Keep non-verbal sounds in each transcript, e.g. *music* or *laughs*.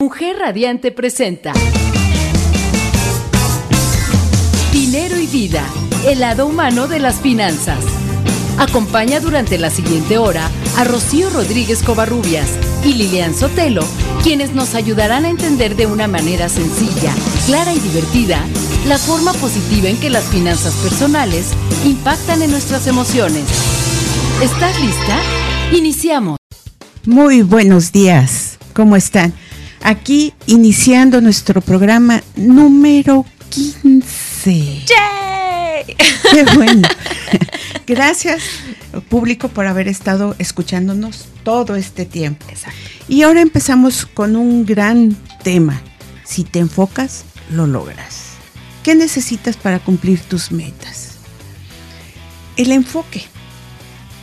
Mujer Radiante presenta Dinero y Vida, el lado humano de las finanzas. Acompaña durante la siguiente hora a Rocío Rodríguez Covarrubias y Lilian Sotelo, quienes nos ayudarán a entender de una manera sencilla, clara y divertida la forma positiva en que las finanzas personales impactan en nuestras emociones. ¿Estás lista? Iniciamos. Muy buenos días. ¿Cómo están? Aquí iniciando nuestro programa número 15. ¡Yay! Qué bueno. *laughs* Gracias, público, por haber estado escuchándonos todo este tiempo. Exacto. Y ahora empezamos con un gran tema. Si te enfocas, lo logras. ¿Qué necesitas para cumplir tus metas? El enfoque.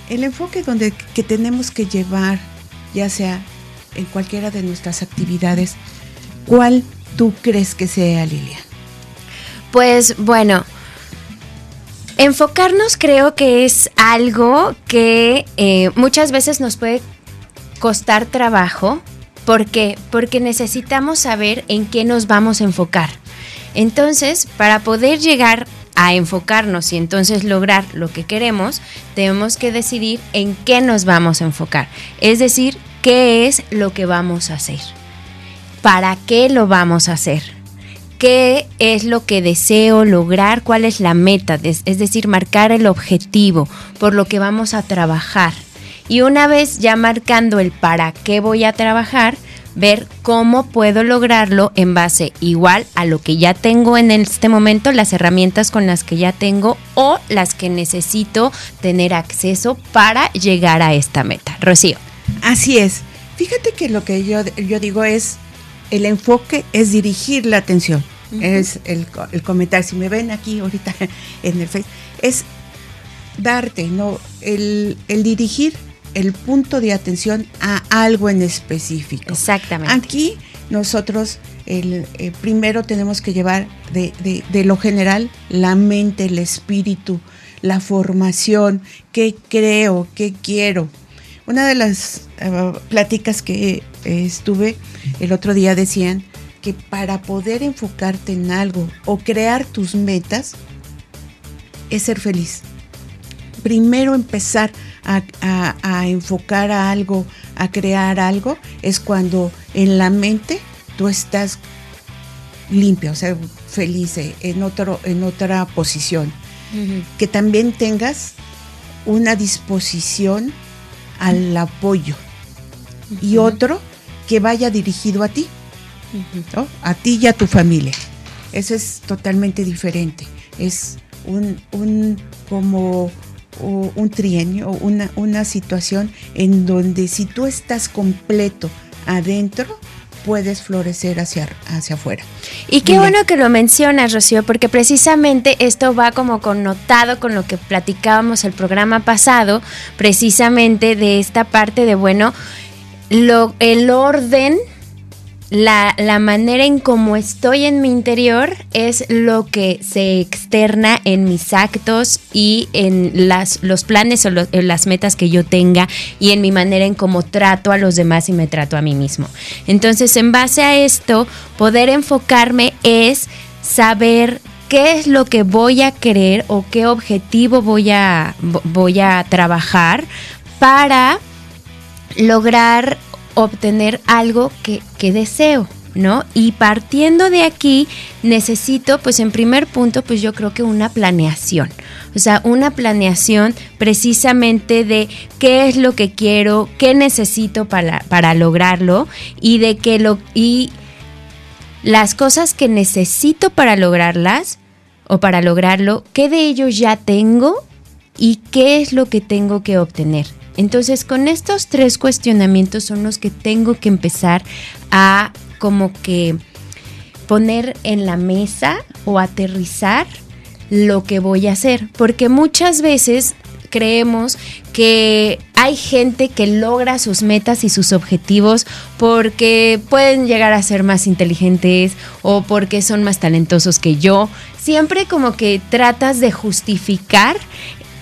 El enfoque donde que tenemos que llevar, ya sea en cualquiera de nuestras actividades, ¿cuál tú crees que sea, Lilian? Pues bueno, enfocarnos creo que es algo que eh, muchas veces nos puede costar trabajo. ¿Por qué? Porque necesitamos saber en qué nos vamos a enfocar. Entonces, para poder llegar a enfocarnos y entonces lograr lo que queremos, tenemos que decidir en qué nos vamos a enfocar. Es decir, qué es lo que vamos a hacer. ¿Para qué lo vamos a hacer? ¿Qué es lo que deseo lograr? ¿Cuál es la meta? Es decir, marcar el objetivo por lo que vamos a trabajar. Y una vez ya marcando el para qué voy a trabajar, ver cómo puedo lograrlo en base igual a lo que ya tengo en este momento, las herramientas con las que ya tengo o las que necesito tener acceso para llegar a esta meta. Rocío. Así es. Fíjate que lo que yo, yo digo es, el enfoque es dirigir la atención. Uh -huh. Es el, el comentar. Si me ven aquí ahorita *laughs* en el Facebook, es darte, ¿no? El, el dirigir el punto de atención a algo en específico. Exactamente. Aquí nosotros el, eh, primero tenemos que llevar de, de, de, lo general la mente, el espíritu, la formación, qué creo, qué quiero. Una de las uh, pláticas que eh, estuve el otro día decían que para poder enfocarte en algo o crear tus metas es ser feliz. Primero empezar a, a, a, enfocar a algo, a crear algo, es cuando en la mente tú estás limpio, o sea, feliz, eh, en, otro, en otra posición. Uh -huh. Que también tengas una disposición al apoyo. Uh -huh. Y otro que vaya dirigido a ti, uh -huh. ¿no? a ti y a tu familia. Eso es totalmente diferente. Es un, un como un trienio, una, una situación en donde si tú estás completo adentro, puedes florecer hacia, hacia afuera. Y qué Mira. bueno que lo mencionas, Rocío, porque precisamente esto va como connotado con lo que platicábamos el programa pasado, precisamente de esta parte de, bueno, lo, el orden la, la, manera en cómo estoy en mi interior es lo que se externa en mis actos y en las, los planes o en las metas que yo tenga y en mi manera en cómo trato a los demás y me trato a mí mismo. Entonces, en base a esto, poder enfocarme es saber qué es lo que voy a querer o qué objetivo voy a, voy a trabajar para lograr obtener algo que, que, deseo, ¿no? Y partiendo de aquí, necesito, pues en primer punto, pues yo creo que una planeación. O sea, una planeación precisamente de qué es lo que quiero, qué necesito para, para lograrlo y de que lo... Y las cosas que necesito para lograrlas o para lograrlo, qué de ello ya tengo y qué es lo que tengo que obtener. Entonces, con estos tres cuestionamientos son los que tengo que empezar a como que poner en la mesa o aterrizar lo que voy a hacer, porque muchas veces creemos que hay gente que logra sus metas y sus objetivos porque pueden llegar a ser más inteligentes o porque son más talentosos que yo. Siempre como que tratas de justificar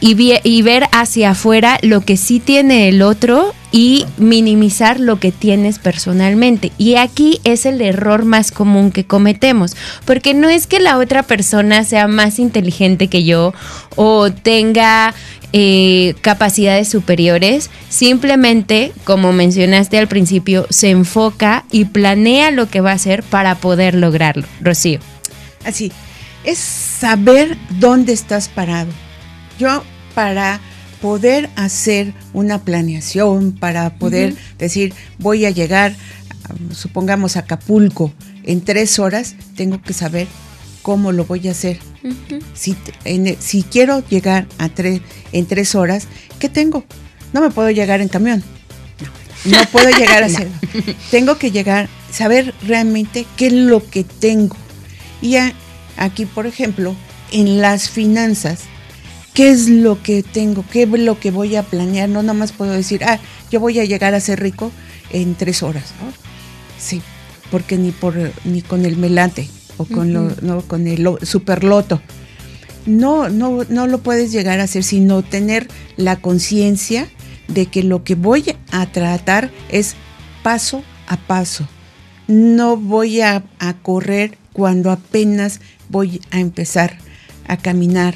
y, ver hacia afuera lo que sí tiene el otro y minimizar lo que tienes personalmente. Y aquí es el error más común que cometemos, porque no es que la otra persona sea más inteligente que yo o tenga eh, capacidades superiores, simplemente, como mencionaste al principio, se enfoca y planea lo que va a hacer para poder lograrlo. Rocío. Así, es saber dónde estás parado. Yo para poder hacer una planeación, para poder decir voy a llegar, supongamos, a Acapulco en tres horas, tengo que saber cómo lo voy a hacer. si, si, quiero llegar a en tres horas, ¿qué tengo? No me puedo llegar en camión. No, puedo llegar a *laughs* hacer. Tengo que llegar, saber realmente qué es lo que tengo. Y aquí, por ejemplo, en las finanzas, qué es lo que tengo, qué es lo que voy a planear. No nada más puedo decir, ah, yo voy a llegar a ser rico en tres horas. ¿no? Sí, porque ni, por, ni con el melate o con, lo, no, con el superloto. No, no, no lo puedes llegar a hacer, sino tener la conciencia de que lo que voy a tratar es paso a paso. No voy a, a correr cuando apenas voy a empezar a caminar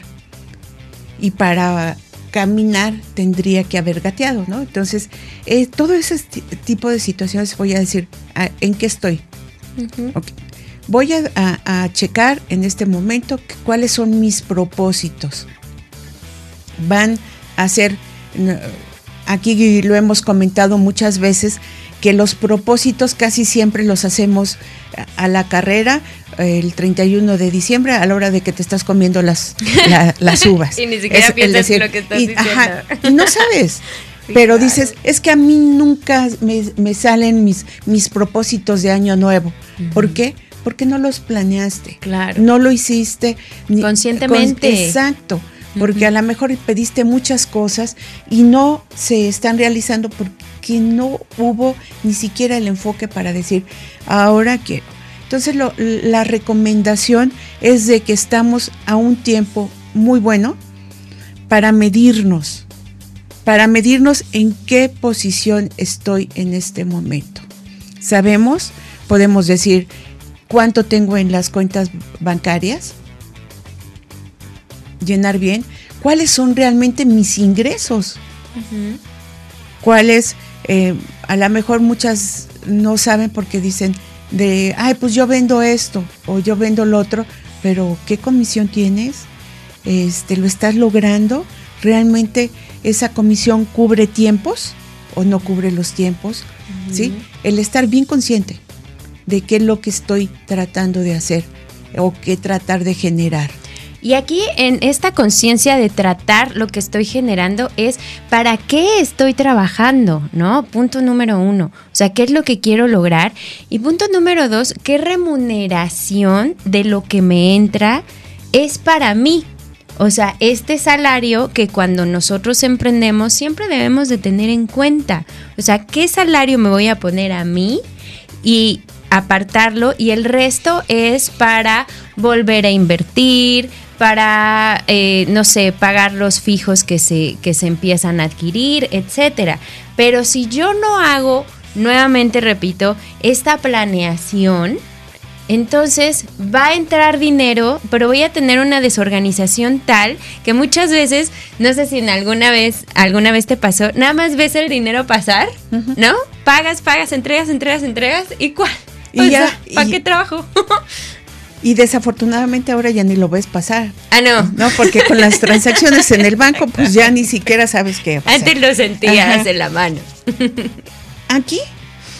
y para caminar tendría que haber gateado, ¿no? Entonces, eh, todo ese tipo de situaciones voy a decir, ah, ¿en qué estoy? Voy a, checar en este momento cuáles son mis propósitos. Van a ser, aquí lo hemos comentado muchas veces, que los propósitos casi siempre los hacemos a la carrera el 31 de diciembre a la hora de que te estás comiendo las, las *laughs* uvas. y ni siquiera piensas lo que estás diciendo. y no sabes. *laughs* pero dices, es que a mí nunca me, salen mis, mis propósitos de año nuevo. ¿Por qué? Porque no los planeaste. Claro. No lo hiciste conscientemente. exacto. Porque a lo mejor pediste muchas cosas y no se están realizando porque no hubo ni siquiera el enfoque para decir, ahora quiero entonces la recomendación es de que estamos a un tiempo muy bueno para medirnos, para medirnos en qué posición estoy en este momento. Sabemos, podemos decir cuánto tengo en las cuentas bancarias, llenar bien, cuáles son realmente mis ingresos, cuáles, eh, a lo mejor muchas no saben porque dicen, de, ay, pues yo vendo esto o yo vendo lo otro, pero ¿qué comisión tienes? Este, ¿Lo estás logrando? ¿Realmente esa comisión cubre tiempos o no cubre los tiempos? ¿Sí? El estar bien consciente de qué es lo que estoy tratando de hacer o qué tratar de generar. Y aquí en esta conciencia de tratar lo que estoy generando es para qué estoy trabajando, ¿no? Punto número uno. O sea, ¿qué es lo que quiero lograr? Y punto número dos, ¿qué remuneración de lo que me entra es para mí? O sea, este salario que cuando nosotros emprendemos siempre debemos de tener en cuenta. O sea, ¿qué salario me voy a poner a mí? Y apartarlo y el resto es para volver a invertir, para, eh, no sé, pagar los fijos que se, que se empiezan a adquirir, etcétera. Pero si yo no hago, nuevamente repito, esta planeación, entonces va a entrar dinero, pero voy a tener una desorganización tal que muchas veces, no sé si en alguna vez, alguna vez te pasó, nada más ves el dinero pasar, ¿no? Pagas, pagas, entregas, entregas, entregas, ¿y cuál? Y ya, ¿para qué trabajo? *laughs* Y desafortunadamente ahora ya ni lo ves pasar. Ah, no. No, porque con las *laughs* transacciones en el banco, pues ya ni siquiera sabes qué. Antes lo sentías en la mano. *laughs* Aquí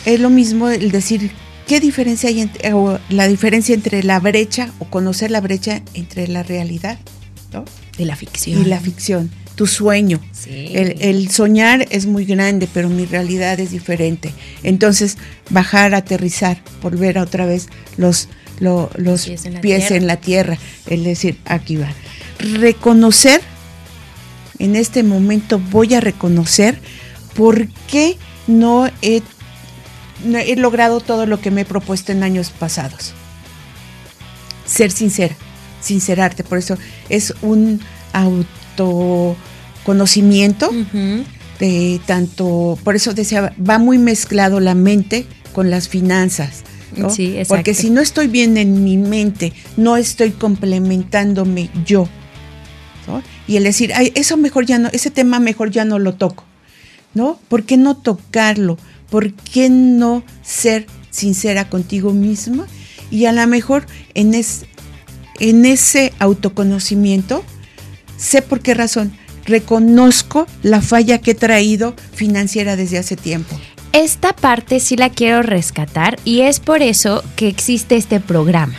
es lo mismo el decir qué diferencia hay entre, o la diferencia entre la brecha o conocer la brecha entre la realidad, ¿no? Y la ficción. Y la ficción. Tu sueño. Sí. El, el soñar es muy grande, pero mi realidad es diferente. Entonces, bajar, aterrizar, volver a otra vez los los pies, en la, tierra, es decir, aquí va. Reconocer, en este momento voy a reconocer por qué no he, he logrado todo lo que me he propuesto en años pasados. Ser sincera, sincerarte, por eso es un autoconocimiento de tanto, por eso decía, va muy mezclado la mente con las finanzas. ¿No? Sí, exacto. Porque si no estoy bien en mi mente, no estoy complementándome yo. ¿no? Y el decir, Ay, eso mejor ya no, ese tema mejor ya no lo toco. ¿No? ¿Por qué no tocarlo? ¿Por qué no ser sincera contigo misma? Y a lo mejor en, es, en ese autoconocimiento, sé por qué razón, reconozco la falla que he traído financiera desde hace tiempo. Esta parte sí la quiero rescatar y es por eso que existe este programa,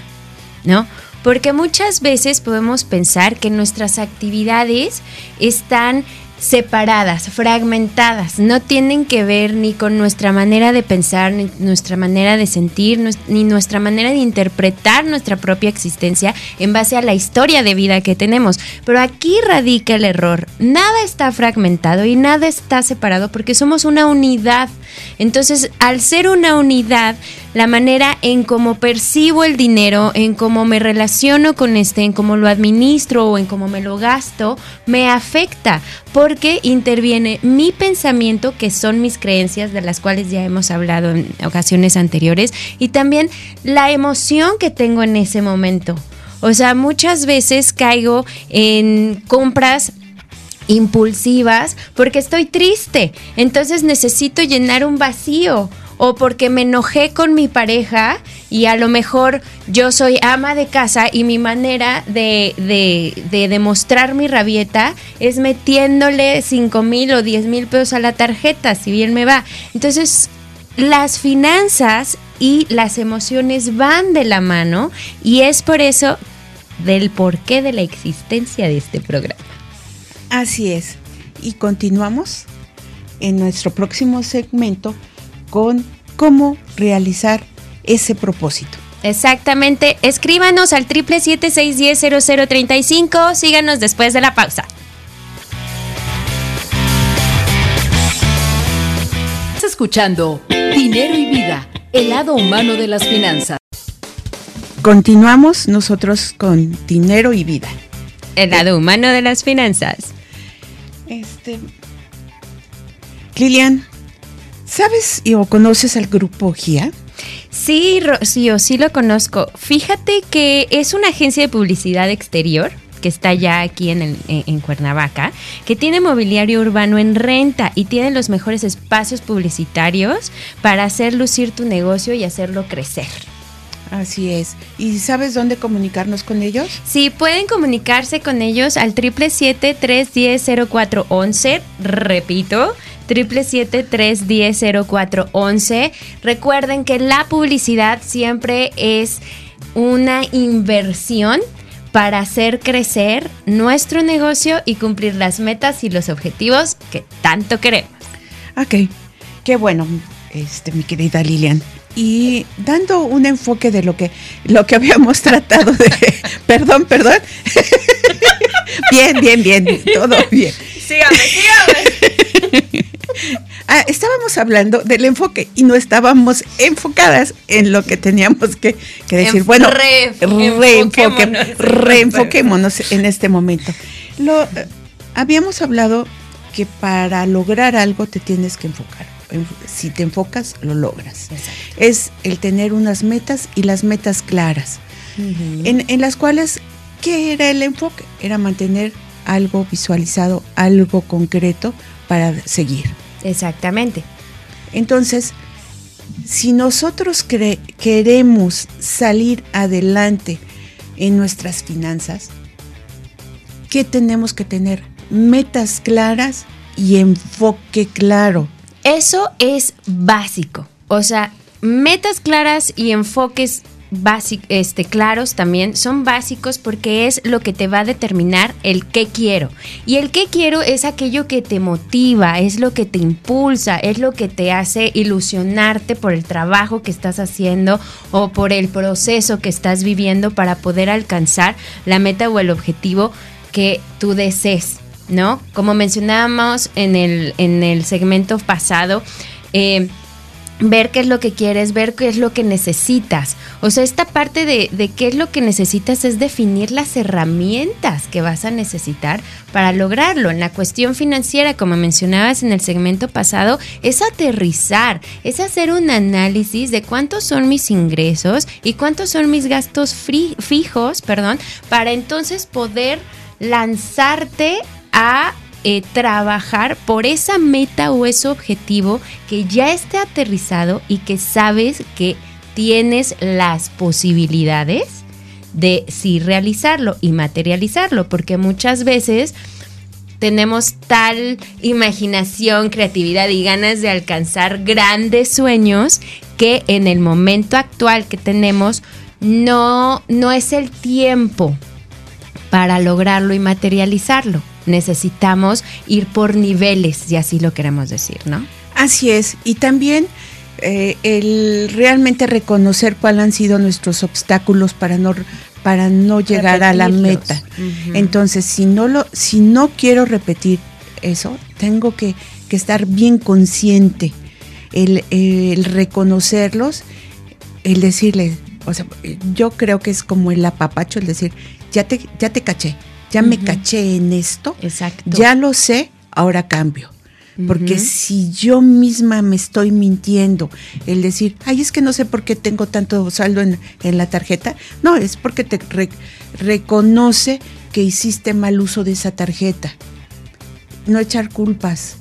¿no? Porque muchas veces podemos pensar que nuestras actividades están separadas, fragmentadas, no tienen que ver ni con nuestra manera de pensar, ni nuestra manera de sentir, ni nuestra manera de interpretar nuestra propia existencia en base a la historia de vida que tenemos. Pero aquí radica el error. Nada está fragmentado y nada está separado porque somos una unidad. Entonces, al ser una unidad, la manera en cómo percibo el dinero, en cómo me relaciono con este, en cómo lo administro o en cómo me lo gasto, me afecta porque interviene mi pensamiento, que son mis creencias, de las cuales ya hemos hablado en ocasiones anteriores, y también la emoción que tengo en ese momento. O sea, muchas veces caigo en compras impulsivas porque estoy triste, entonces necesito llenar un vacío o porque me enojé con mi pareja y a lo mejor yo soy ama de casa y mi manera de, de, demostrar mi rabieta es metiéndole 5 mil o 10 mil pesos a la tarjeta, si bien me va. Entonces, las finanzas y las emociones van de la mano y es por eso del porqué de la existencia de este programa. Así es. Y continuamos en nuestro próximo segmento con cómo realizar ese propósito. Exactamente. Escríbanos al triple siete seis Síganos después de la pausa. Estás escuchando Dinero y Vida, el lado humano de las finanzas. Continuamos nosotros con Dinero y Vida. El lado humano de las finanzas. Este. Lilian, ¿Sabes o conoces al grupo GIA? Sí, Rocío, sí lo conozco. Fíjate que es una agencia de publicidad exterior que está ya aquí en, en, Cuernavaca, que tiene mobiliario urbano en renta y tiene los mejores espacios publicitarios para hacer lucir tu negocio y hacerlo crecer. Así es. ¿Y sabes dónde comunicarnos con ellos? Sí, pueden comunicarse con ellos al 777-310-0411. Repito, 777-310-0411. Recuerden que la publicidad siempre es una inversión para hacer crecer nuestro negocio y cumplir las metas y los objetivos que tanto queremos. Ok, qué bueno, este, mi querida Lilian. Y dando un enfoque de lo que, lo que *laughs* habíamos tratado de... *laughs* perdón, perdón. *laughs* bien, bien, bien, todo bien. Sígame, sígame. *laughs* Ah, estábamos hablando del enfoque y no estábamos enfocadas en lo que teníamos que, decir. bueno, reenfoquémonos, en este momento. Lo, eh, habíamos hablado que para lograr algo te tienes que enfocar. Si te enfocas, lo logras. Es el tener unas metas y las metas claras, en, en las cuales, ¿qué era el enfoque? Era mantener algo visualizado, algo concreto para seguir. Exactamente. Entonces, si nosotros queremos salir adelante en nuestras finanzas, ¿qué tenemos que tener? Metas claras y enfoque claro. Eso es básico. O sea, metas claras y enfoques este, claros también son básicos porque es lo que te va a determinar el qué quiero. Y el qué quiero es aquello que te motiva, es lo que te impulsa, es lo que te hace ilusionarte por el trabajo que estás haciendo o por el proceso que estás viviendo para poder alcanzar la meta o el objetivo que tú desees, ¿no? Como mencionábamos en el, en el segmento pasado, eh, ver qué es lo que quieres, ver qué es lo que necesitas. O sea, esta parte de, qué es lo que necesitas es definir las herramientas que vas a necesitar para lograrlo. En la cuestión financiera, como mencionabas en el segmento pasado, es aterrizar, es hacer un análisis de cuántos son mis ingresos y cuántos son mis gastos fijos, perdón, para entonces poder lanzarte a eh, trabajar por esa meta o ese objetivo que ya esté aterrizado y que sabes que tienes las posibilidades de sí realizarlo y materializarlo, porque muchas veces tenemos tal imaginación, creatividad y ganas de alcanzar grandes sueños que en el momento actual que tenemos no, no es el tiempo para lograrlo y materializarlo necesitamos ir por niveles, si así lo queremos decir, ¿no? Así es, y también eh, el realmente reconocer cuáles han sido nuestros obstáculos para no para no llegar a la meta. Entonces, si no lo, si no quiero repetir eso, tengo que, estar bien consciente, el, el, reconocerlos, el decirles, o sea, yo creo que es como el apapacho, el decir, ya te, ya te caché, ya me caché en esto, Exacto. ya lo sé, ahora cambio. Porque si yo misma me estoy mintiendo, el decir, ay, es que no sé por qué tengo tanto saldo en, la tarjeta, no, es porque te reconoce que hiciste mal uso de esa tarjeta. No echar culpas.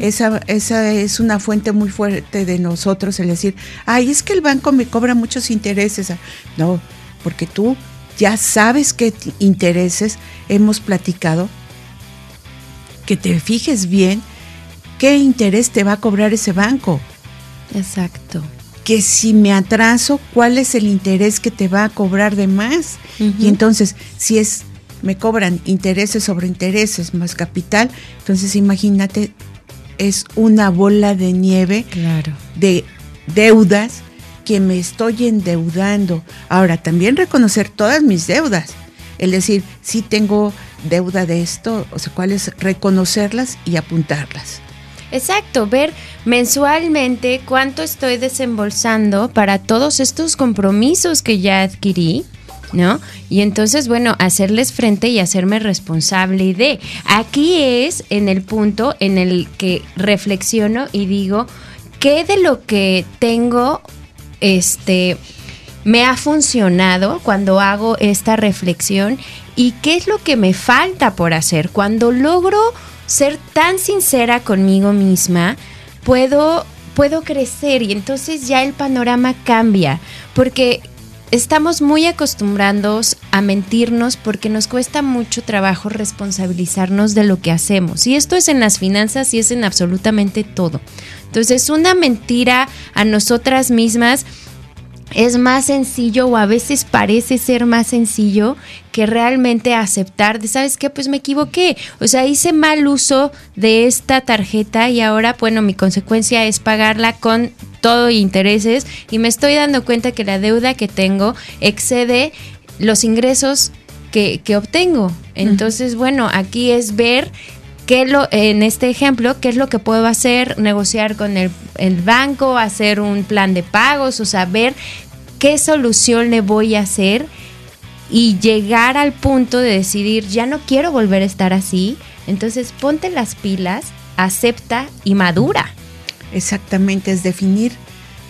esa, esa es una fuente muy fuerte de nosotros, el decir, ay, es que el banco me cobra muchos intereses. No, porque tú ya sabes qué intereses hemos platicado, que te fijes bien qué interés te va a cobrar ese banco. Exacto. Que si me atraso, ¿cuál es el interés que te va a cobrar de más? Y entonces, si es me cobran intereses sobre intereses más capital, entonces imagínate, es una bola de nieve claro. de deudas que me estoy endeudando. Ahora, también reconocer todas mis deudas. El decir, si tengo deuda de esto, o sea, cuáles, reconocerlas y apuntarlas. Exacto, ver mensualmente cuánto estoy desembolsando para todos estos compromisos que ya adquirí, ¿no? Y entonces, bueno, hacerles frente y hacerme responsable de. Aquí es en el punto en el que reflexiono y digo, ¿qué de lo que tengo este, me ha funcionado cuando hago esta reflexión y qué es lo que me falta por hacer. Cuando logro ser tan sincera conmigo misma, puedo, puedo crecer y entonces ya el panorama cambia, porque estamos muy acostumbrados a mentirnos porque nos cuesta mucho trabajo responsabilizarnos de lo que hacemos. Y esto es en las finanzas y es en absolutamente todo. Entonces, una mentira a nosotras mismas es más sencillo o a veces parece ser más sencillo que realmente aceptar de, ¿sabes qué? Pues me equivoqué. O sea, hice mal uso de esta tarjeta y ahora, bueno, mi consecuencia es pagarla con todo intereses y me estoy dando cuenta que la deuda que tengo excede los ingresos que, que obtengo. Entonces, bueno, aquí es ver qué lo, en este ejemplo, qué es lo que puedo hacer, negociar con el, el banco, hacer un plan de pagos, o saber qué solución le voy a hacer y llegar al punto de decidir, ya no quiero volver a estar así, entonces ponte las pilas, acepta y madura. Exactamente, es definir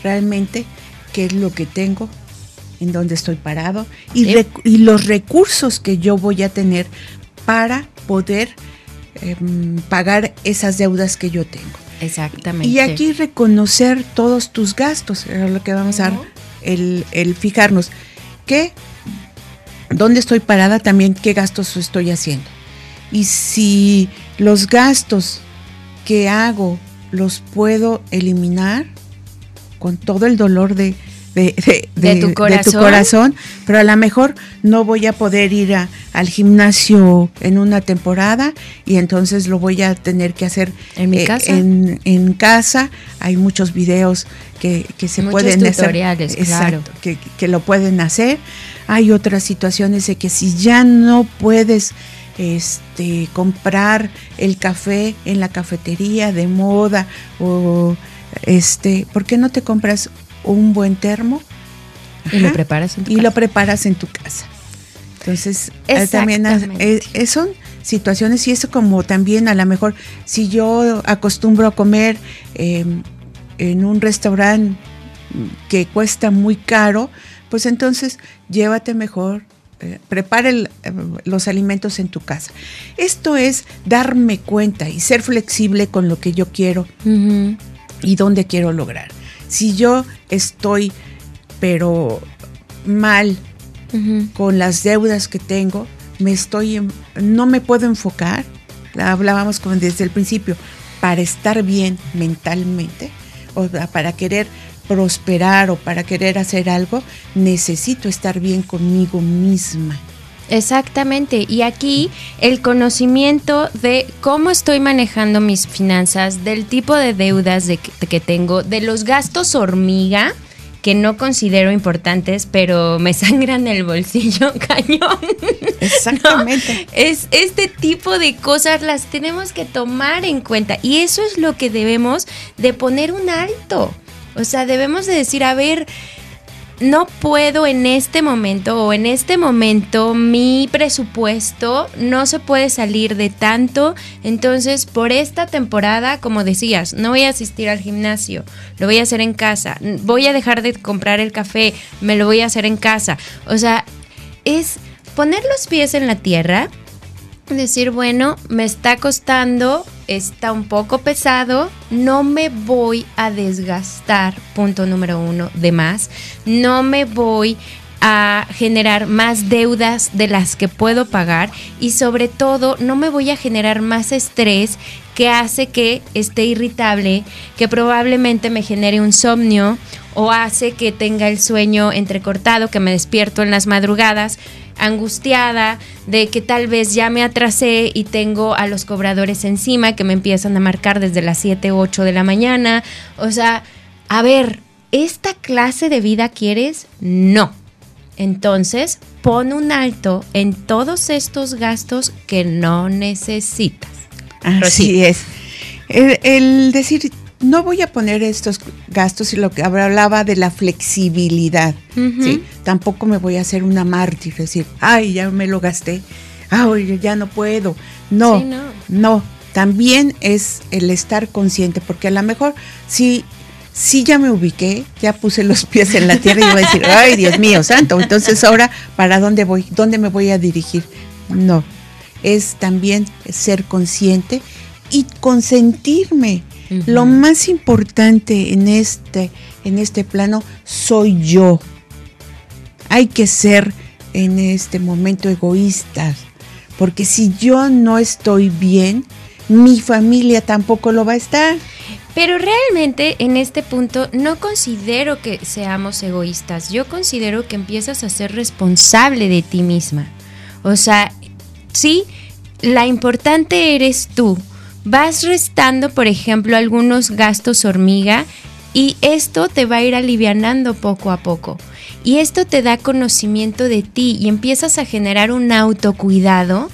realmente qué es lo que tengo, en dónde estoy parado y, y los recursos que yo voy a tener para poder Em, pagar esas deudas que yo tengo. Exactamente. Y aquí reconocer todos tus gastos, es lo que vamos a el, el fijarnos. ¿Qué? ¿Dónde estoy parada? También qué gastos estoy haciendo. Y si los gastos que hago los puedo eliminar con todo el dolor de, de, tu corazón. pero a lo mejor no voy a poder ir al gimnasio en una temporada y entonces lo voy a tener que hacer en mi eh, casa. En, casa hay muchos videos que, se pueden tutoriales, hacer, claro. que, que lo pueden hacer. Hay otras situaciones de que si ya no puedes este, comprar el café en la cafetería de moda o este, ¿por qué no te compras un buen termo? y lo preparas en tu y casa. lo preparas en tu casa. Entonces, eh, también eh, Exactamente. eh, son situaciones y eso como también a lo mejor si yo acostumbro a comer eh, en un restaurante que cuesta muy caro, pues entonces llévate mejor, eh, prepara el, eh, los alimentos en tu casa. Esto es darme cuenta y ser flexible con lo que yo quiero y dónde quiero lograr. Si yo estoy, pero mal con las deudas que tengo, me estoy, no me puedo enfocar. Hablábamos desde el principio, para estar bien mentalmente, o para querer prosperar o para querer hacer algo, necesito estar bien conmigo misma. Exactamente. Y aquí el conocimiento de cómo estoy manejando mis finanzas, del tipo de deudas de que, que tengo, de los gastos hormiga que no considero importantes, pero me *laughs* sangran el bolsillo *laughs* cañón. Exactamente. Es este tipo de cosas las tenemos que tomar en cuenta y eso es lo que debemos de poner un alto. O sea, debemos de decir, a ver, no puedo en este momento o en este momento mi presupuesto no se puede salir de tanto. Entonces, por esta temporada, como decías, no voy a asistir al gimnasio, lo voy a hacer en casa. Voy a dejar de comprar el café, me lo voy a hacer en casa. O sea, es poner los pies en la tierra, decir, bueno, me está costando, está un poco pesado, no me voy a desgastar, punto número uno, de más, no me voy a generar más deudas de las que puedo pagar y sobre todo no me voy a generar más estrés que hace que esté irritable, que probablemente me genere insomnio o hace que tenga el sueño entrecortado, que me despierto en las madrugadas angustiada de que tal vez ya me atrasé y tengo a los cobradores encima que me empiezan a marcar desde las 7 o 8 de la mañana. O sea, a ver, ¿esta clase de vida quieres? No. Entonces, pon un alto en todos estos gastos que no necesitas. Así es. El, el decir, no voy a poner estos gastos y lo que hablaba de la flexibilidad. ¿sí? Tampoco me voy a hacer una mártir, decir, ay, ya me lo gasté, ay, ya no puedo. No, Sí, no. no. También es el estar consciente, porque a lo mejor si, si ya me ubiqué, ya puse los pies en la tierra y voy a decir, *laughs* ay, Dios mío, santo. Entonces ahora, ¿para dónde voy? ¿Dónde me voy a dirigir? No. Es también ser consciente y consentirme. Lo más importante en este, en este plano soy yo. Hay que ser en este momento egoístas, porque si yo no estoy bien, mi familia tampoco lo va a estar. Pero realmente en este punto no considero que seamos egoístas. Yo considero que empiezas a ser responsable de ti misma. O sea, sí, la importante eres tú. Vas restando, por ejemplo, algunos gastos hormiga y esto te va a ir alivianando poco a poco. Y esto te da conocimiento de ti y empiezas a generar un autocuidado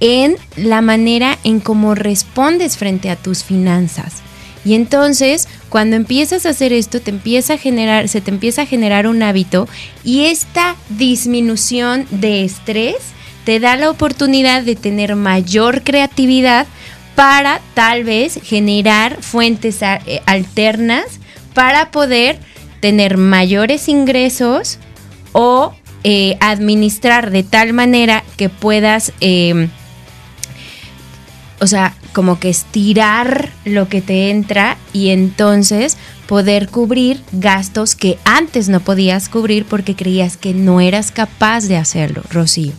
en la manera en cómo respondes frente a tus finanzas. Y entonces, cuando empiezas a hacer esto, te empieza a generar, se te empieza a generar un hábito y esta disminución de estrés te da la oportunidad de tener mayor creatividad para tal vez generar fuentes eh, alternas para poder tener mayores ingresos o eh, administrar de tal manera que puedas eh, o sea, como que estirar lo que te entra y entonces poder cubrir gastos que antes no podías cubrir porque creías que no eras capaz de hacerlo, Rocío.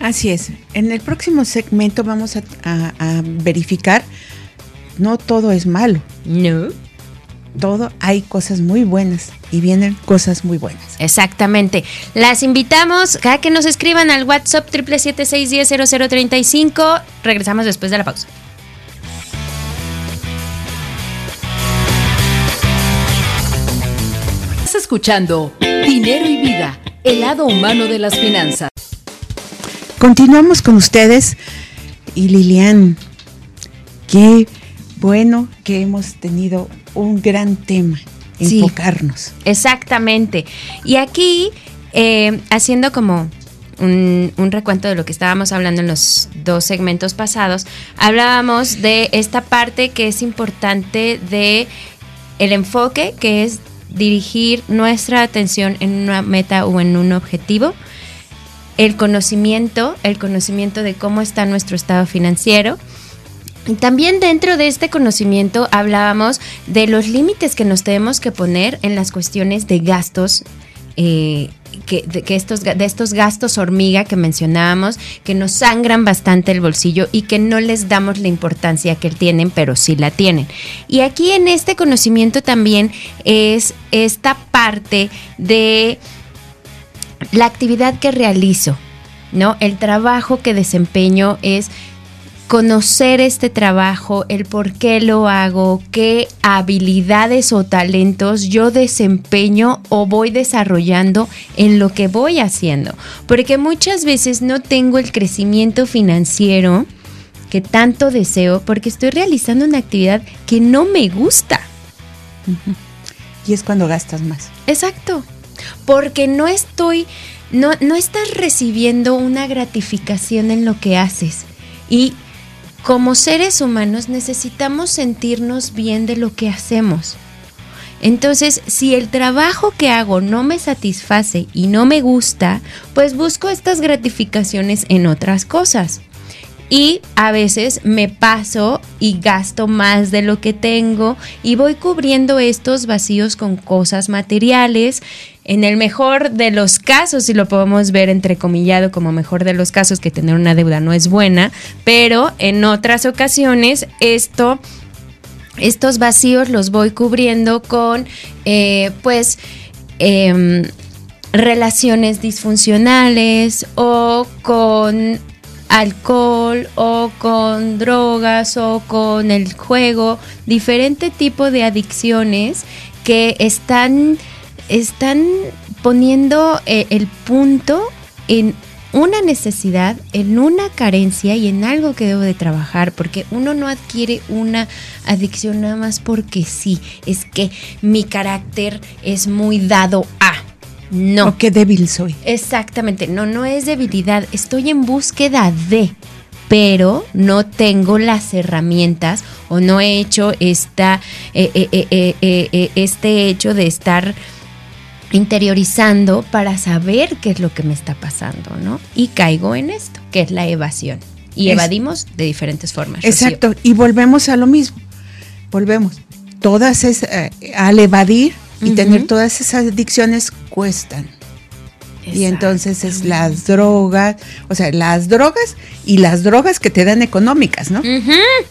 Así es. En el próximo segmento vamos a, a- a verificar, no todo es malo, No. todo hay cosas muy buenas y vienen cosas muy buenas. Exactamente. Las invitamos a que nos escriban al WhatsApp 777-610-0035. Regresamos después de la pausa. Estás escuchando Dinero y Vida, el lado humano de las finanzas. Continuamos con ustedes y Lilian, qué bueno que hemos tenido un gran tema, enfocarnos. exactamente. Y aquí, eh, haciendo como un, un, recuento de lo que estábamos hablando en los dos segmentos pasados, hablábamos de esta parte que es importante de el enfoque, que es dirigir nuestra atención en una meta o en un objetivo, el conocimiento, el conocimiento de cómo está nuestro estado financiero, y también dentro de este conocimiento hablábamos de los límites que nos tenemos que poner en las cuestiones de gastos. Eh, que, de, que estos, de estos gastos hormiga que mencionábamos, que nos sangran bastante el bolsillo y que no les damos la importancia que tienen, pero sí la tienen. Y aquí en este conocimiento también es esta parte de la actividad que realizo, ¿no? El trabajo que desempeño es conocer este trabajo, el por qué lo hago, qué habilidades o talentos yo desempeño o voy desarrollando en lo que voy haciendo. Porque muchas veces no tengo el crecimiento financiero que tanto deseo porque estoy realizando una actividad que no me gusta. Y es cuando gastas más. Exacto. Porque no estoy, no, no estás recibiendo una gratificación en lo que haces. Y como seres humanos necesitamos sentirnos bien de lo que hacemos. Entonces, si el trabajo que hago no me satisface y no me gusta, pues busco estas gratificaciones en otras cosas. Y a veces me paso y gasto más de lo que tengo y voy cubriendo estos vacíos con cosas materiales en el mejor de los casos, si lo podemos ver entrecomillado como mejor de los casos, que tener una deuda no es buena, pero en otras ocasiones esto estos vacíos los voy cubriendo con, eh, pues, eh, relaciones disfuncionales o con alcohol o con drogas o con el juego, diferente tipo de adicciones que están están poniendo eh, el punto en una necesidad, en una carencia y en algo que debo de trabajar, porque uno no adquiere una adicción nada más porque sí, es que mi carácter es muy dado a. No. O qué débil soy. Exactamente, no, no es debilidad, estoy en búsqueda de, pero no tengo las herramientas o no he hecho esta, eh, eh, este hecho de estar interiorizando para saber qué es lo que me está pasando, ¿no? Y caigo en esto, que es la evasión. Y evadimos de diferentes formas. Exacto, y volvemos a lo mismo. Volvemos. Todas es, eh, al evadir y tener todas esas adicciones cuestan. Y entonces es las drogas, o sea, las drogas y las drogas que te dan económicas, ¿no?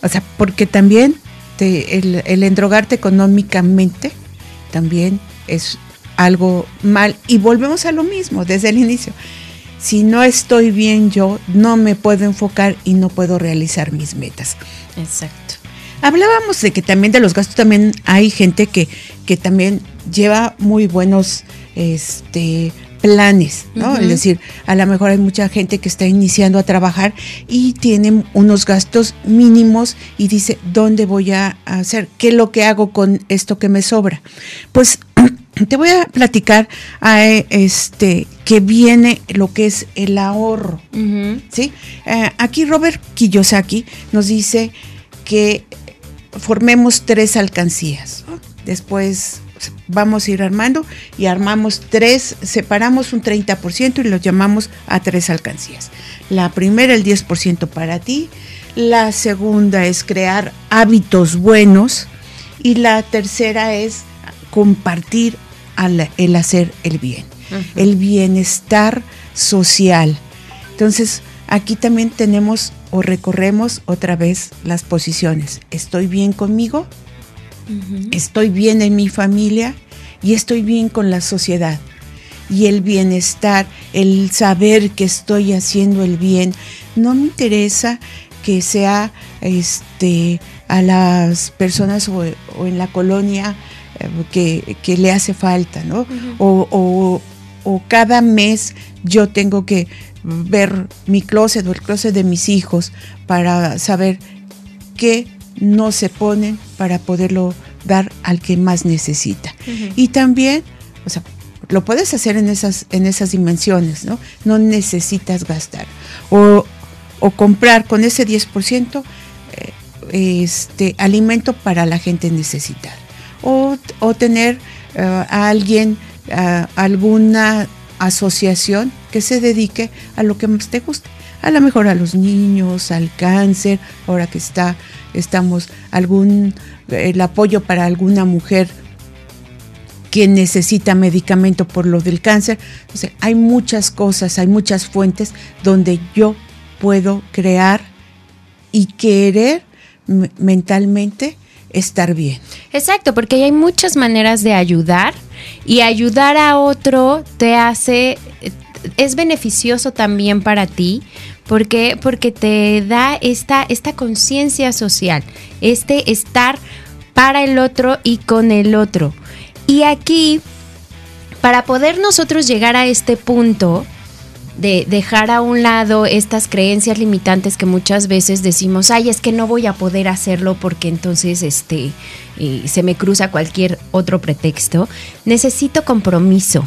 O sea, porque también te, el, el endrogarte económicamente también es algo mal. Y volvemos a lo mismo desde el inicio. Si no estoy bien yo, no me puedo enfocar y no puedo realizar mis metas. Exacto. Hablábamos de que también de los gastos también hay gente que, que también lleva muy buenos este, planes, ¿no? Es decir, a lo mejor hay mucha gente que está iniciando a trabajar y tiene unos gastos mínimos y dice, ¿dónde voy a hacer? ¿Qué es lo que hago con esto que me sobra? Pues *clears throat* te voy a platicar a, este que viene lo que es el ahorro. ¿sí? Eh, aquí Robert Kiyosaki nos dice que formemos tres alcancías. Después vamos a ir armando y armamos tres, separamos un 30% y los llamamos a tres alcancías. La primera, el 10% para ti. La segunda es crear hábitos buenos. Y la tercera es compartir el hacer el bien, el bienestar social. Entonces, aquí también tenemos o recorremos otra vez las posiciones. Estoy bien conmigo, estoy bien en mi familia y estoy bien con la sociedad. Y el bienestar, el saber que estoy haciendo el bien, no me interesa que sea este a las personas o en la colonia que, le hace falta, ¿no? o, cada mes yo tengo que ver mi closet o el closet de mis hijos para saber qué no se ponen para poderlo dar al que más necesita. Y también, o sea, lo puedes hacer en esas, en esas dimensiones, ¿no? No necesitas gastar. O, comprar con ese 10% eh, este, alimento para la gente necesitada. O, tener eh, a alguien, alguna asociación que se dedique a lo que más te guste. A lo mejor a los niños, al cáncer, ahora que está, estamos, algún, el apoyo para alguna mujer que necesita medicamento por lo del cáncer. hay muchas cosas, hay muchas fuentes donde yo puedo crear y querer mentalmente estar bien. Exacto, porque hay muchas maneras de ayudar y ayudar a otro te hace, es beneficioso también para ti. porque Porque te da esta, esta conciencia social, este estar para el otro y con el otro. Y aquí, para poder nosotros llegar a este punto, de dejar a un lado estas creencias limitantes que muchas veces decimos, ay, es que no voy a poder hacerlo porque entonces este, eh, se me cruza cualquier otro pretexto, necesito compromiso.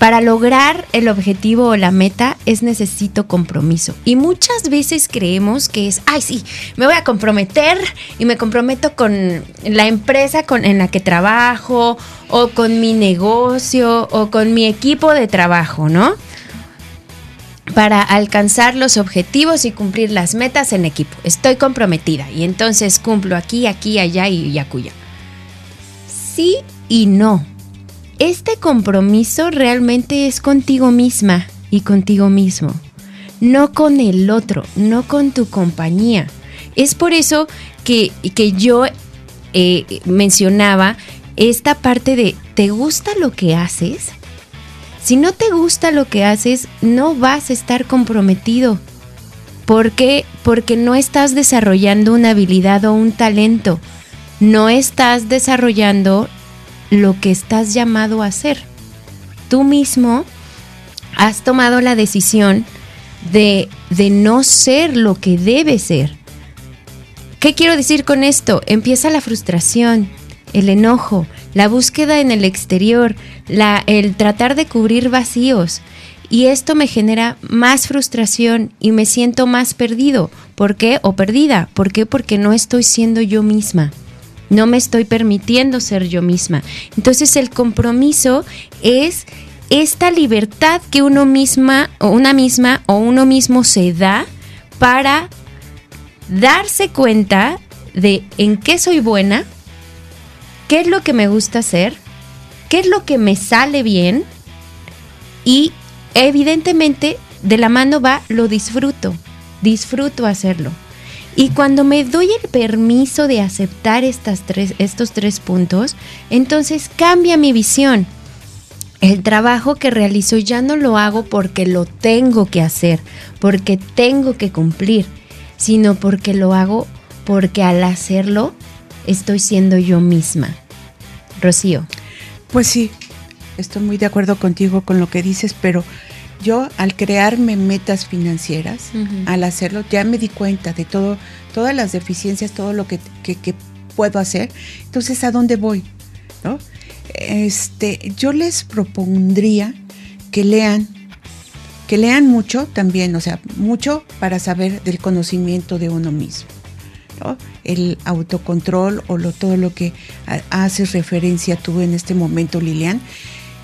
Para lograr el objetivo o la meta es necesito compromiso. Y muchas veces creemos que es, ay sí, me voy a comprometer y me comprometo con la empresa con, en la que trabajo o con mi negocio o con mi equipo de trabajo, ¿no? Para alcanzar los objetivos y cumplir las metas en equipo. Estoy comprometida y entonces cumplo aquí, aquí, allá y acuya. Sí y no este compromiso realmente es contigo misma y contigo mismo, no con el otro, no con tu compañía. Es por eso que, que yo eh, mencionaba esta parte de, ¿te gusta lo que haces? Si no te gusta lo que haces, no vas a estar comprometido. ¿Por qué? Porque no estás desarrollando una habilidad o un talento. No estás desarrollando lo que estás llamado a hacer. Tú mismo has tomado la decisión de, de no ser lo que debe ser. ¿Qué quiero decir con esto? Empieza la frustración, el enojo, la búsqueda en el exterior, la, el tratar de cubrir vacíos. Y esto me genera más frustración y me siento más perdido. ¿Por qué? O perdida. ¿Por qué? Porque no estoy siendo yo misma no me estoy permitiendo ser yo misma. Entonces el compromiso es esta libertad que uno misma o una misma o uno mismo se da para darse cuenta de en qué soy buena, qué es lo que me gusta hacer, qué es lo que me sale bien y evidentemente de la mano va lo disfruto, disfruto hacerlo. Y cuando me doy el permiso de aceptar estas tres, estos tres puntos, entonces cambia mi visión. El trabajo que realizo ya no lo hago porque lo tengo que hacer, porque tengo que cumplir, sino porque lo hago porque al hacerlo estoy siendo yo misma. Rocío. Pues sí, estoy muy de acuerdo contigo con lo que dices, pero yo al crearme metas financieras, al hacerlo, ya me di cuenta de todo, todas las deficiencias, todo lo que, puedo hacer. Entonces, ¿a dónde voy? ¿No? Este, yo les propondría que lean, que lean mucho también, o sea, mucho para saber del conocimiento de uno mismo. El autocontrol o lo, todo lo que haces referencia tú en este momento, Lilian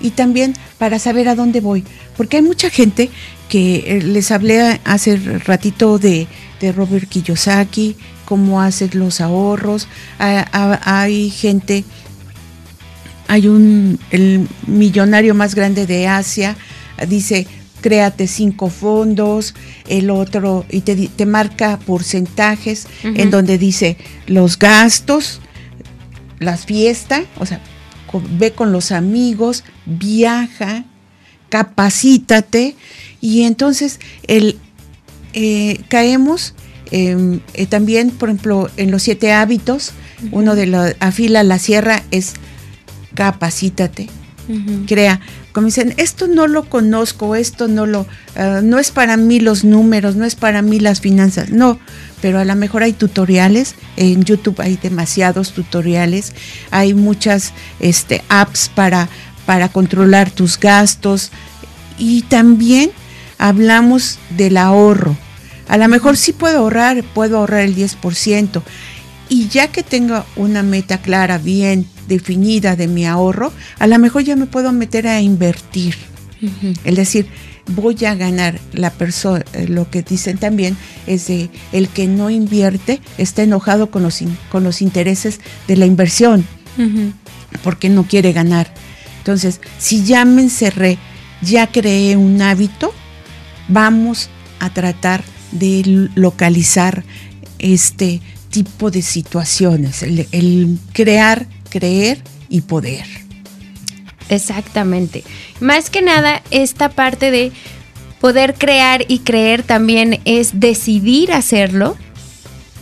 y también para saber a dónde voy. Porque hay mucha gente que eh, les hablé hace ratito de, Robert Kiyosaki, cómo hace los ahorros. hay gente, hay un, el millonario más grande de Asia, dice, créate cinco fondos, el otro, y te, te marca porcentajes en donde dice los gastos, las fiestas, o sea, ve con los amigos, viaja, capacítate y entonces el, eh, caemos em, eh, también, por ejemplo, en los siete hábitos, uno de los afila la sierra es capacítate, crea. Como dicen, esto no lo conozco, esto no lo, ah, no es para mí los números, no es para mí las finanzas. No, pero a lo mejor hay tutoriales, en YouTube hay demasiados tutoriales, hay muchas este, apps para, para controlar tus gastos y también hablamos del ahorro. A lo mejor sí puedo ahorrar, puedo ahorrar el 10%. Y ya que tengo una meta clara, bien definida de mi ahorro, a lo mejor ya me puedo meter a invertir. Es decir, voy a ganar la persona, eh, lo que dicen también es de el que no invierte está enojado con los, con los intereses de la inversión, porque no quiere ganar. Entonces, si ya me encerré, ya creé un hábito, vamos a tratar de localizar este tipo de situaciones, el, crear, creer y poder. Exactamente. Más que nada, esta parte de poder crear y creer también es decidir hacerlo,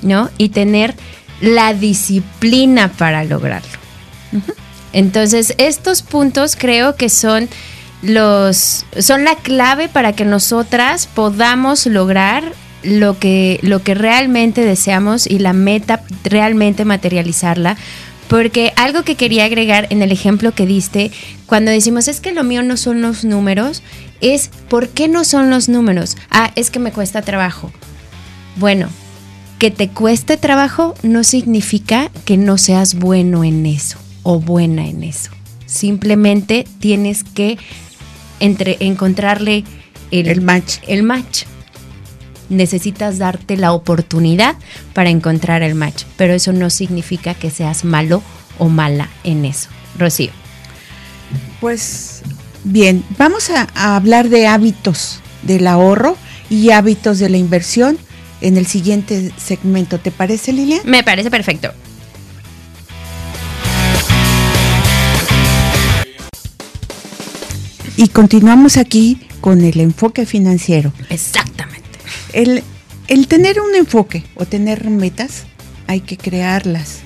¿no? Y tener la disciplina para lograrlo. Entonces, estos puntos creo que son los son la clave para que nosotras podamos lograr lo que lo que realmente deseamos y la meta realmente materializarla porque algo que quería agregar en el ejemplo que diste, cuando decimos es que lo mío no son los números, es ¿por qué no son los números? Ah, es que me cuesta trabajo. Bueno, que te cueste trabajo no significa que no seas bueno en eso o buena en eso. Simplemente tienes que entre, encontrarle el, match. el match. Necesitas darte la oportunidad para encontrar el match, pero eso no significa que seas malo o mala en eso. Rocío. Pues bien, vamos a, a hablar de hábitos del ahorro y hábitos de la inversión en el siguiente segmento. ¿Te parece, Lilia? Me parece perfecto. Y continuamos aquí con el enfoque financiero. Exactamente. El, el tener un enfoque o tener metas, hay que crearlas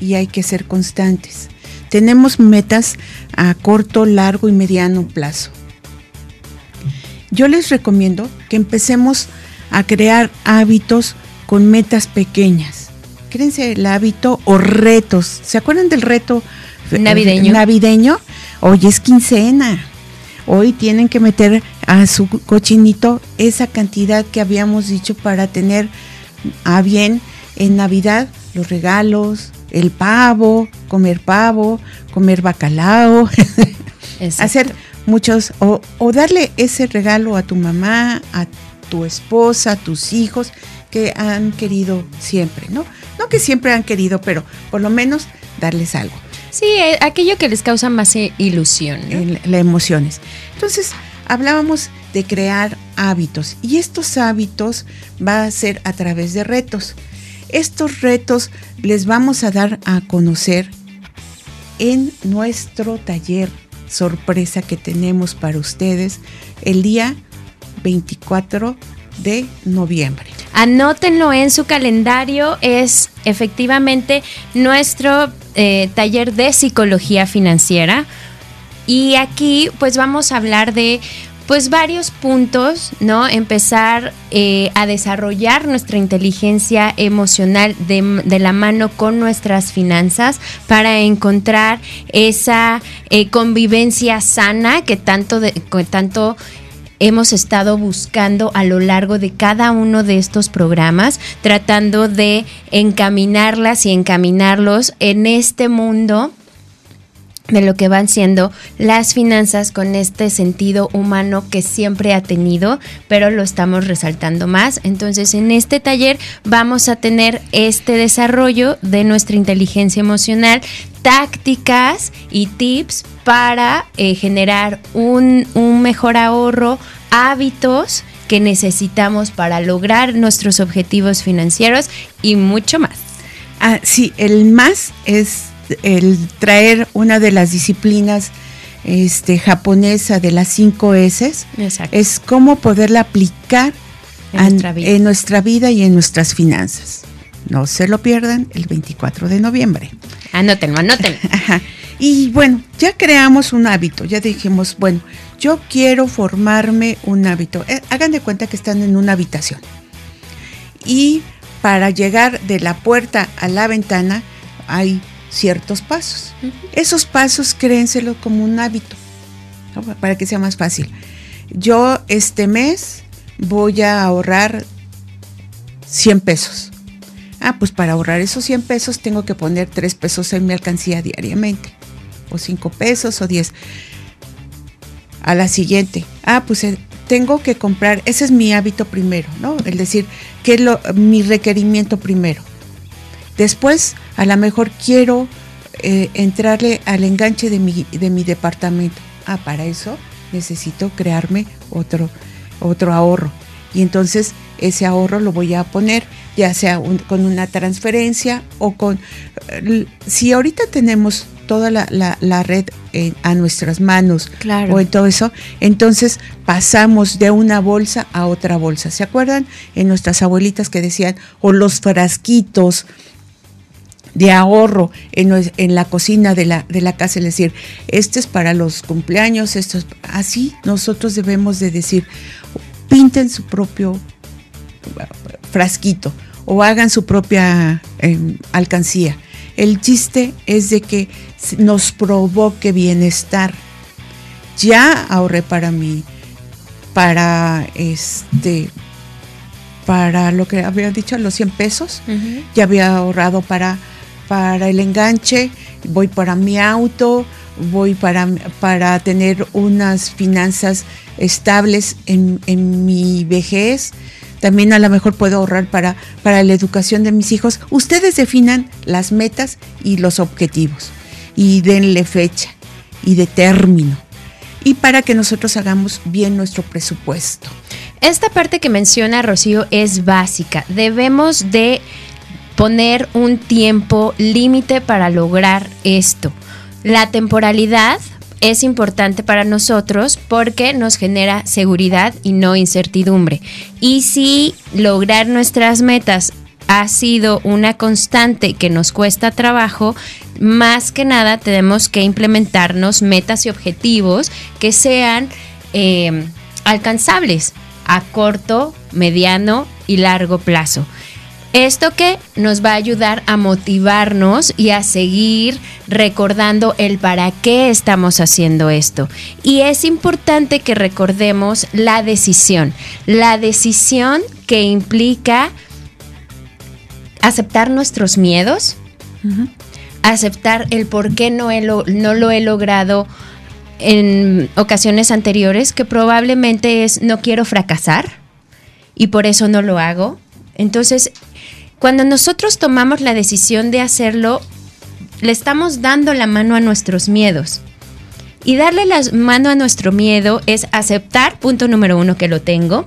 y hay que ser constantes. Tenemos metas a corto, largo y mediano plazo. Yo les recomiendo que empecemos a crear hábitos con metas pequeñas. Créense el hábito o retos. ¿Se acuerdan del reto navideño? navideño? Hoy es quincena Hoy tienen que meter a su cochinito esa cantidad que habíamos dicho para tener a bien en Navidad los regalos, el pavo, comer pavo, comer bacalao, *laughs* hacer muchos, o, o, darle ese regalo a tu mamá, a tu esposa, a tus hijos que han querido siempre, ¿no? No que siempre han querido, pero por lo menos darles algo. Sí, eh, aquello que les causa más eh, ilusión. ¿no? Las emociones. Entonces, hablábamos de crear hábitos y estos hábitos va a ser a través de retos. Estos retos les vamos a dar a conocer en nuestro taller sorpresa que tenemos para ustedes el día 24 de noviembre. Anótenlo en su calendario, es efectivamente nuestro eh, taller de psicología financiera. Y aquí pues vamos a hablar de pues varios puntos, ¿no? Empezar eh, a desarrollar nuestra inteligencia emocional de, la mano con nuestras finanzas para encontrar esa eh, convivencia sana que tanto, de, que tanto hemos estado buscando a lo largo de cada uno de estos programas, tratando de encaminarlas y encaminarlos en este mundo de lo que van siendo las finanzas con este sentido humano que siempre ha tenido, pero lo estamos resaltando más. Entonces, en este taller vamos a tener este desarrollo de nuestra inteligencia emocional, tácticas y tips para eh, generar un, un mejor ahorro, hábitos que necesitamos para lograr nuestros objetivos financieros y mucho más. Ah, sí, el más es el traer una de las disciplinas este, japonesa de las cinco S es cómo poderla aplicar en, nuestra vida y en nuestras finanzas. No se lo pierdan el 24 de noviembre. Anótenlo, anótenlo. *laughs* Y bueno, ya creamos un hábito, ya dijimos, bueno, yo quiero formarme un hábito. Eh, hagan de cuenta que están en una habitación. Y para llegar de la puerta a la ventana hay ciertos pasos. Esos pasos créenselo como un hábito, para que sea más fácil. Yo este mes voy a ahorrar 100 pesos. Ah, pues para ahorrar esos 100 pesos tengo que poner 3 pesos en mi alcancía diariamente, o 5 pesos o 10. A la siguiente, ah, pues eh, tengo que comprar, ese es mi hábito primero, ¿no? Es decir, que es lo, mi requerimiento primero. Después, a lo mejor quiero eh, entrarle al enganche de mi, de mi departamento. Ah, para eso necesito crearme otro, otro ahorro. Y entonces ese ahorro lo voy a poner ya sea con una transferencia o con... Si ahorita tenemos toda la, red a nuestras manos o en todo eso, entonces pasamos de una bolsa a otra bolsa. ¿Se acuerdan en nuestras abuelitas que decían, o los frasquitos de ahorro en, la cocina de la, de la casa, es decir, este es para los cumpleaños, esto es, así nosotros debemos de decir, pinten su propio frasquito o hagan su propia em, alcancía. El chiste es de que nos provoque bienestar. Ya ahorré para mí, para este, para lo que había dicho, los 100 pesos. Ya había ahorrado para, para el enganche, voy para mi auto, voy para, para tener unas finanzas estables en, en mi vejez también a lo mejor puedo ahorrar para, para la educación de mis hijos. Ustedes definan las metas y los objetivos y denle fecha y de término y para que nosotros hagamos bien nuestro presupuesto. Esta parte que menciona Rocío es básica. Debemos de poner un tiempo límite para lograr esto. La temporalidad es importante para nosotros porque nos genera seguridad y no incertidumbre. Y si lograr nuestras metas ha sido una constante que nos cuesta trabajo, más que nada tenemos que implementarnos metas y objetivos que sean eh, alcanzables a corto, mediano y largo plazo. Esto que nos va a ayudar a motivarnos y a seguir recordando el para qué estamos haciendo esto. Y es importante que recordemos la decisión. La decisión que implica aceptar nuestros miedos, aceptar el por qué no, no lo he logrado en ocasiones anteriores, que probablemente es no quiero fracasar y por eso no lo hago. Entonces, cuando nosotros tomamos la decisión de hacerlo, le estamos dando la mano a nuestros miedos. Y darle la mano a nuestro miedo es aceptar, punto número uno, que lo tengo.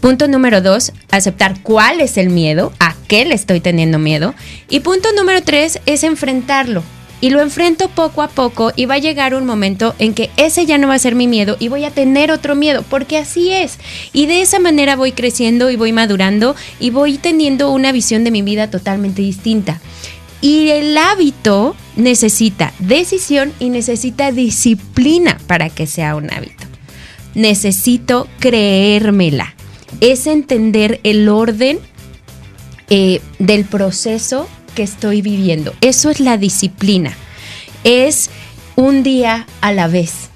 Punto número dos, aceptar cuál es el miedo, a qué le estoy teniendo miedo. Y punto número tres es enfrentarlo y lo enfrento poco a poco y va a llegar un momento en que ese ya no va a ser mi miedo y voy a tener otro miedo, porque así es. Y de esa manera voy creciendo y voy madurando y voy teniendo una visión de mi vida totalmente distinta. Y el hábito necesita decisión y necesita disciplina para que sea un hábito. Necesito creérmela. Es entender el orden eh, del proceso que estoy viviendo. Eso es la disciplina. Es un día a la vez.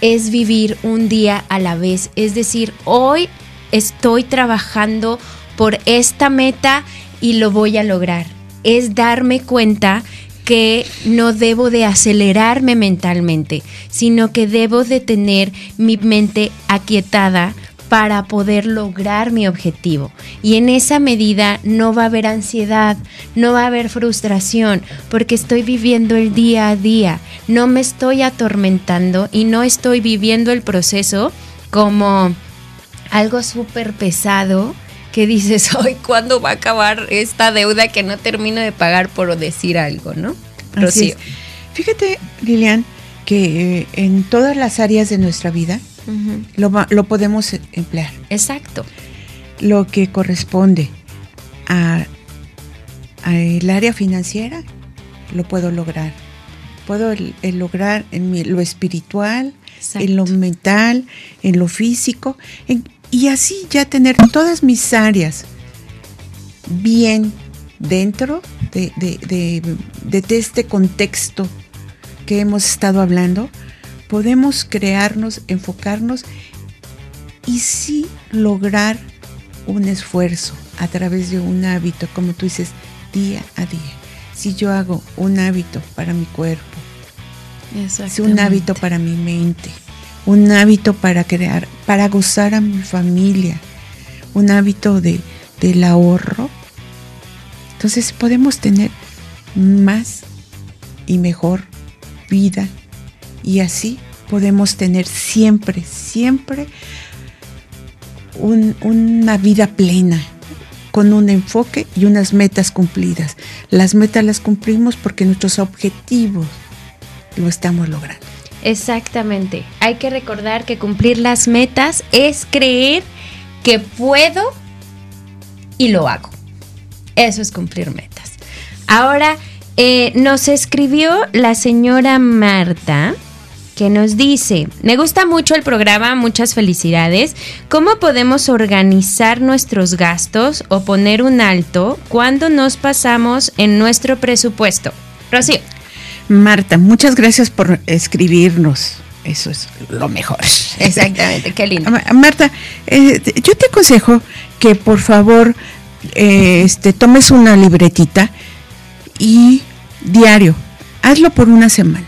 Es vivir un día a la vez. Es decir, hoy estoy trabajando por esta meta y lo voy a lograr. Es darme cuenta que no debo de acelerarme mentalmente, sino que debo de tener mi mente aquietada para poder lograr mi objetivo. Y en esa medida no va a haber ansiedad, no va a haber frustración, porque estoy viviendo el día a día, no me estoy atormentando y no estoy viviendo el proceso como algo súper pesado que dices, *laughs* hoy, ¿cuándo va a acabar esta deuda que no termino de pagar por decir algo, no? Rocío. Fíjate, Lilian, que eh, en todas las áreas de nuestra vida, lo, podemos emplear. Exacto. Lo que corresponde a, el área financiera, lo puedo lograr. Puedo lograr en lo espiritual, en lo mental, en lo físico, y así ya tener todas mis áreas bien dentro de, este contexto que hemos estado hablando, podemos crearnos, enfocarnos y sí lograr un esfuerzo a través de un hábito, como tú dices, día a día. Si yo hago un hábito para mi cuerpo, es un hábito para mi mente, un hábito para crear, para gozar a mi familia, un hábito de, del ahorro, entonces podemos tener más y mejor vida y así podemos tener siempre, siempre una vida plena, con un enfoque y unas metas cumplidas. Las metas las cumplimos porque nuestros objetivos lo estamos logrando. Exactamente. Hay que recordar que cumplir las metas es creer que puedo y lo hago. Eso es cumplir metas. Ahora, eh, nos escribió la señora Marta que nos dice, me gusta mucho el programa, muchas felicidades. ¿Cómo podemos organizar nuestros gastos o poner un alto cuando nos pasamos en nuestro presupuesto? Rocío. Marta, muchas gracias por escribirnos. Eso es lo mejor. Exactamente, qué lindo. Marta, eh, yo te aconsejo que por favor eh, este, tomes una libretita y diario, hazlo por una semana.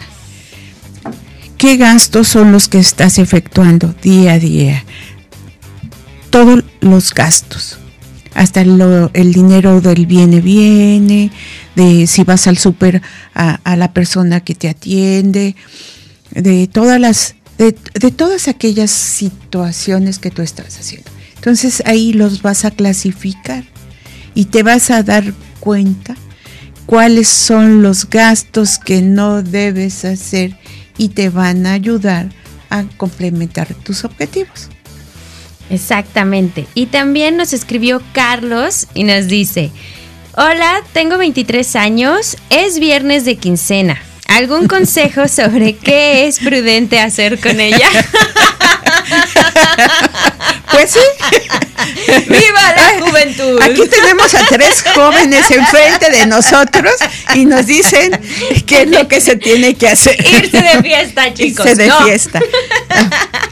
¿Qué gastos son los que estás efectuando día a día? Todos los gastos, hasta el dinero del viene viene, de si vas al súper a, la persona que te atiende, de todas las, de, de todas aquellas situaciones que tú estás haciendo. Entonces ahí los vas a clasificar y te vas a dar cuenta cuáles son los gastos que no debes hacer y te van a ayudar a complementar tus objetivos. Exactamente. Y también nos escribió Carlos y nos dice, hola, tengo 23 años, es viernes de quincena. ¿Algún *laughs* consejo sobre qué es prudente hacer con ella? *laughs* Pues sí. *laughs* ¡Viva la juventud! Aquí tenemos a tres jóvenes enfrente de nosotros y nos dicen qué es lo que se tiene que hacer. Irse de fiesta, chicos. Irse de fiesta.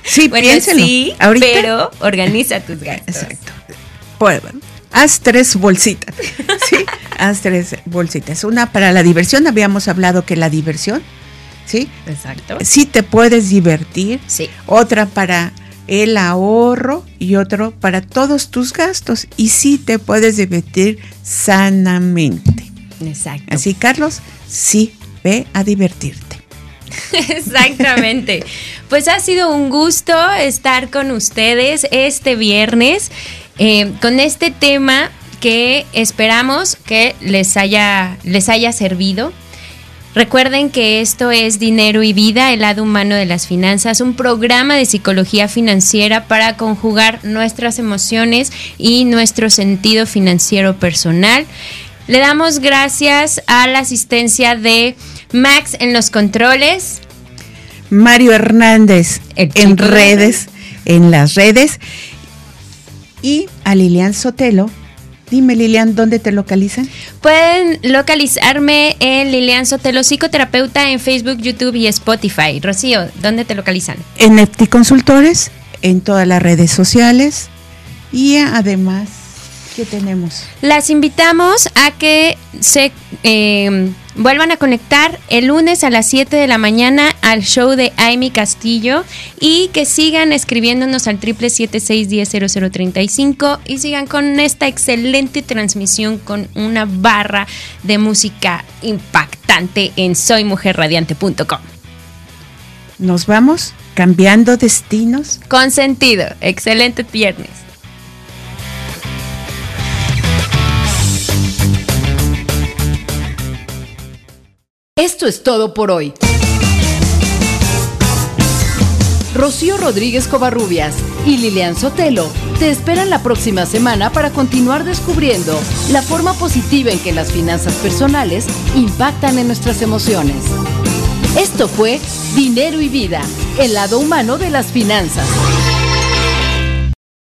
Sí, bueno, Sí, pero organiza tus gastos. Exacto. Pues, haz tres bolsitas. Sí, haz tres bolsitas. Una para la diversión. Habíamos hablado que la diversión, ¿sí? Exacto. Sí te puedes divertir. Sí. Otra para el ahorro y otro para todos tus gastos. Y sí te puedes divertir sanamente. Exacto. Así, Carlos, sí, ve a divertirte. *laughs* Exactamente. Pues ha sido un gusto estar con ustedes este viernes eh, con este tema que esperamos que les haya, les haya servido Recuerden que esto es Dinero y Vida, el lado humano de las finanzas, un programa de psicología financiera para conjugar nuestras emociones y nuestro sentido financiero personal. Le damos gracias a la asistencia de Max en los controles. Mario Hernández en redes, en las redes. Y a Lilian Sotelo Dime, Lilian, ¿dónde te localizan? Pueden localizarme en Lilian Sotelo, psicoterapeuta en Facebook, YouTube y Spotify. Rocío, ¿dónde te localizan? En Nepti Consultores, en todas las redes sociales y además, ¿qué tenemos? Las invitamos a que se eh, vuelvan a conectar el lunes a las 7 de la mañana al show de Amy Castillo y que sigan escribiéndonos al triple cinco y sigan con esta excelente transmisión con una barra de música impactante en soymujerradiante.com. Nos vamos cambiando destinos. Con sentido. Excelente viernes. Esto es todo por hoy. Rocío Rodríguez Covarrubias y Lilian Sotelo te esperan la próxima semana para continuar descubriendo la forma positiva en que las finanzas personales impactan en nuestras emociones. Esto fue Dinero y Vida, el lado humano de las finanzas.